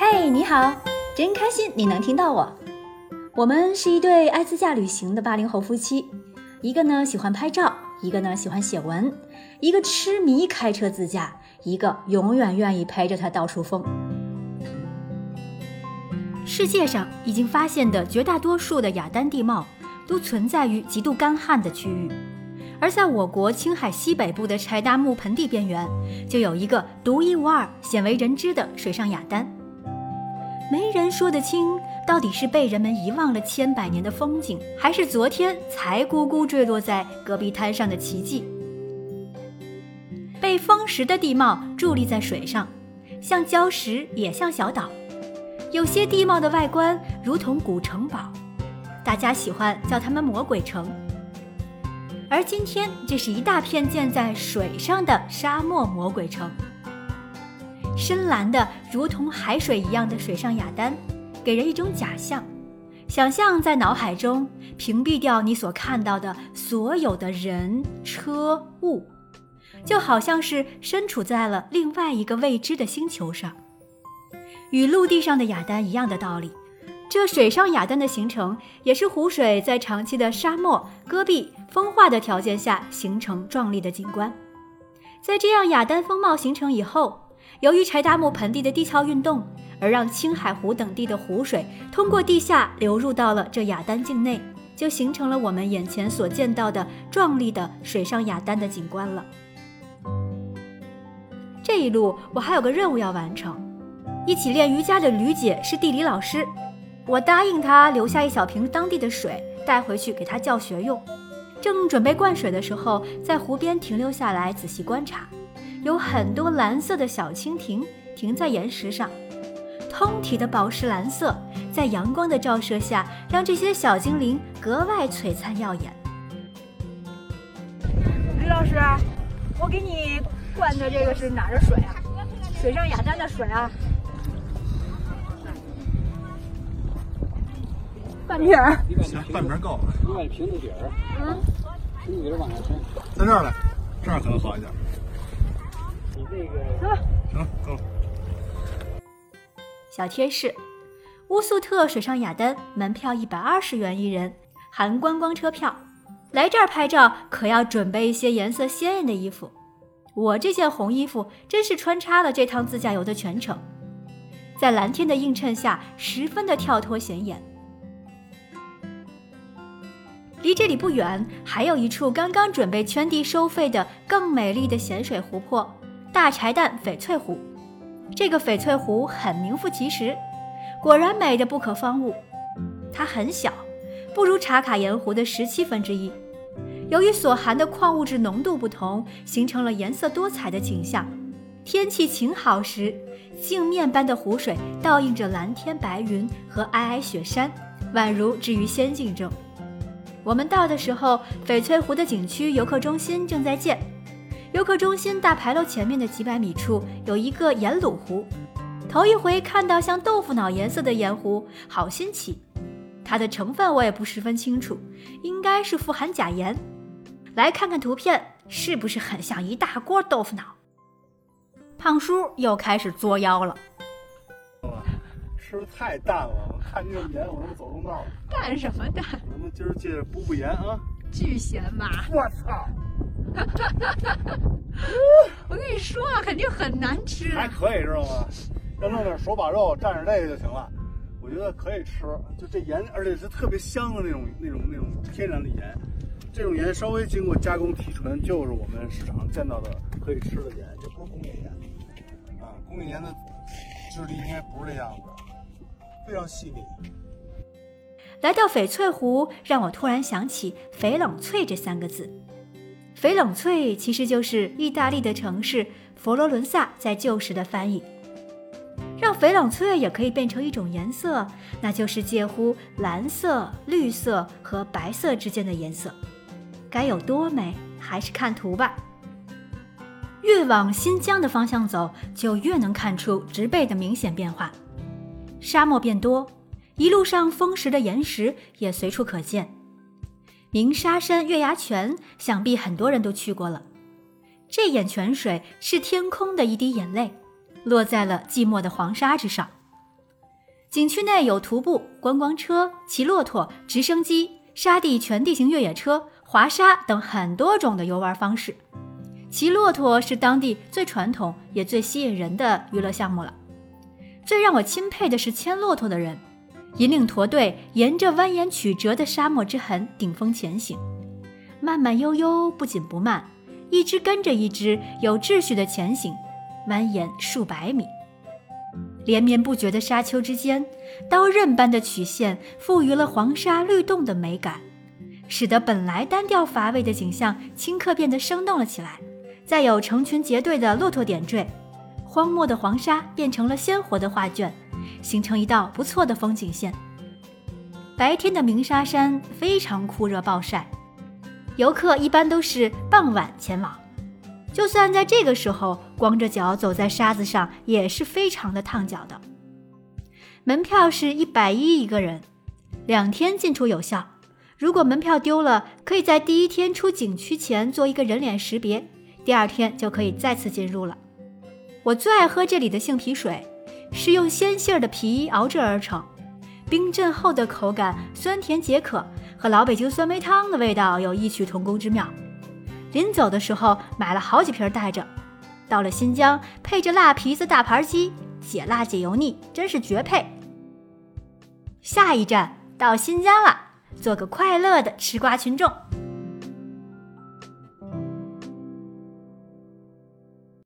嘿，你好，真开心你能听到我。我们是一对爱自驾旅行的八零后夫妻，一个呢喜欢拍照，一个呢喜欢写文，一个痴迷开车自驾，一个永远愿意陪着他到处疯。世界上已经发现的绝大多数的雅丹地貌，都存在于极度干旱的区域。而在我国青海西北部的柴达木盆地边缘，就有一个独一无二、鲜为人知的水上雅丹。没人说得清，到底是被人们遗忘了千百年的风景，还是昨天才咕咕坠落在戈壁滩上的奇迹。被风蚀的地貌伫立在水上，像礁石，也像小岛。有些地貌的外观如同古城堡，大家喜欢叫它们“魔鬼城”。而今天，这是一大片建在水上的沙漠魔鬼城。深蓝的如同海水一样的水上雅丹，给人一种假象，想象在脑海中屏蔽掉你所看到的所有的人、车、物，就好像是身处在了另外一个未知的星球上。与陆地上的雅丹一样的道理。这水上雅丹的形成，也是湖水在长期的沙漠、戈壁、风化的条件下形成壮丽的景观。在这样雅丹风貌形成以后，由于柴达木盆地的地壳运动，而让青海湖等地的湖水通过地下流入到了这雅丹境内，就形成了我们眼前所见到的壮丽的水上雅丹的景观了。这一路我还有个任务要完成，一起练瑜伽的吕姐是地理老师。我答应她留下一小瓶当地的水带回去给她教学用。正准备灌水的时候，在湖边停留下来仔细观察，有很多蓝色的小蜻蜓停在岩石上，通体的宝石蓝色在阳光的照射下，让这些小精灵格外璀璨耀眼。李老师，我给你灌的这个是哪儿的水啊？水上雅丹的水啊。半瓶儿，行，半瓶够了。另外瓶子底儿，嗯，瓶子底儿往下沉，在这儿来，这样可能好一点。你这个，行，够了。小贴士：乌素特水上雅丹门票一百二十元一人，含观光车票。来这儿拍照可要准备一些颜色鲜艳的衣服。我这件红衣服真是穿插了这趟自驾游的全程，在蓝天的映衬下，十分的跳脱显眼。离这里不远，还有一处刚刚准备圈地收费的更美丽的咸水湖泊——大柴旦翡翠湖。这个翡翠湖很名副其实，果然美的不可方物。它很小，不如茶卡盐湖的十七分之一。由于所含的矿物质浓度不同，形成了颜色多彩的景象。天气晴好时，镜面般的湖水倒映着蓝天白云和皑皑雪山，宛如置于仙境中。我们到的时候，翡翠湖的景区游客中心正在建。游客中心大牌楼前面的几百米处有一个盐卤湖，头一回看到像豆腐脑颜色的盐湖，好新奇。它的成分我也不十分清楚，应该是富含钾盐。来看看图片，是不是很像一大锅豆腐脑？胖叔又开始作妖了。吃的太淡了，我看这个盐，我都走中道了。淡什么淡？咱们今儿借着补补盐啊！巨咸吧？我操！我跟你说啊，肯定很难吃。还可以知道吗？要弄点手把肉蘸着这个就行了。我觉得可以吃，就这盐，而且是特别香的那种、那种、那种天然的盐。这种盐稍微经过加工提纯，就是我们市场上见到的可以吃的盐，这不是工业盐。啊，工业盐的质地应该不是这样子。非常细腻。来到翡翠湖，让我突然想起“翡冷翠”这三个字。翡冷翠其实就是意大利的城市佛罗伦萨在旧时的翻译。让翡冷翠也可以变成一种颜色，那就是介乎蓝色、绿色和白色之间的颜色。该有多美，还是看图吧。越往新疆的方向走，就越能看出植被的明显变化。沙漠变多，一路上风蚀的岩石也随处可见。鸣沙山月牙泉，想必很多人都去过了。这眼泉水是天空的一滴眼泪，落在了寂寞的黄沙之上。景区内有徒步、观光车、骑骆驼、直升机、沙地全地形越野车、滑沙等很多种的游玩方式。骑骆驼是当地最传统也最吸引人的娱乐项目了。最让我钦佩的是牵骆驼的人，引领驼队沿着蜿蜒曲折的沙漠之痕顶峰前行，慢慢悠悠，不紧不慢，一只跟着一只，有秩序的前行，蜿蜒数百米。连绵不绝的沙丘之间，刀刃般的曲线赋予了黄沙律动的美感，使得本来单调乏味的景象顷刻变得生动了起来。再有成群结队的骆驼点缀，荒漠的黄沙变成了鲜活的画卷，形成一道不错的风景线。白天的鸣沙山非常酷热暴晒，游客一般都是傍晚前往。就算在这个时候，光着脚走在沙子上也是非常的烫脚的。门票是一百一一个人，两天进出有效。如果门票丢了，可以在第一天出景区前做一个人脸识别，第二天就可以再次进入了。我最爱喝这里的杏皮水，是用鲜杏儿的皮熬制而成，冰镇后的口感酸甜解渴，和老北京酸梅汤的味道有异曲同工之妙。临走的时候买了好几瓶带着，到了新疆配着辣皮子大盘鸡，解辣解油腻，真是绝配。下一站到新疆了，做个快乐的吃瓜群众。